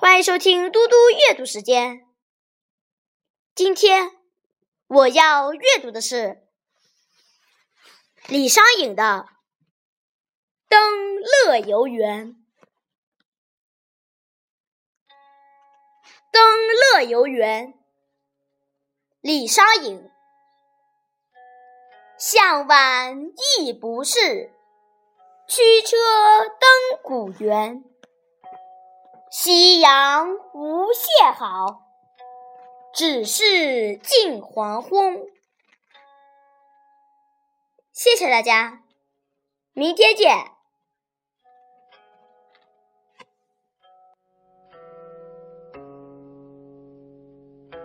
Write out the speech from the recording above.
欢迎收听嘟嘟阅读时间。今天我要阅读的是李商隐的《登乐游原》。登乐游原，李商隐。向晚意不适，驱车登古原。夕阳无限好，只是近黄昏。谢谢大家，明天见。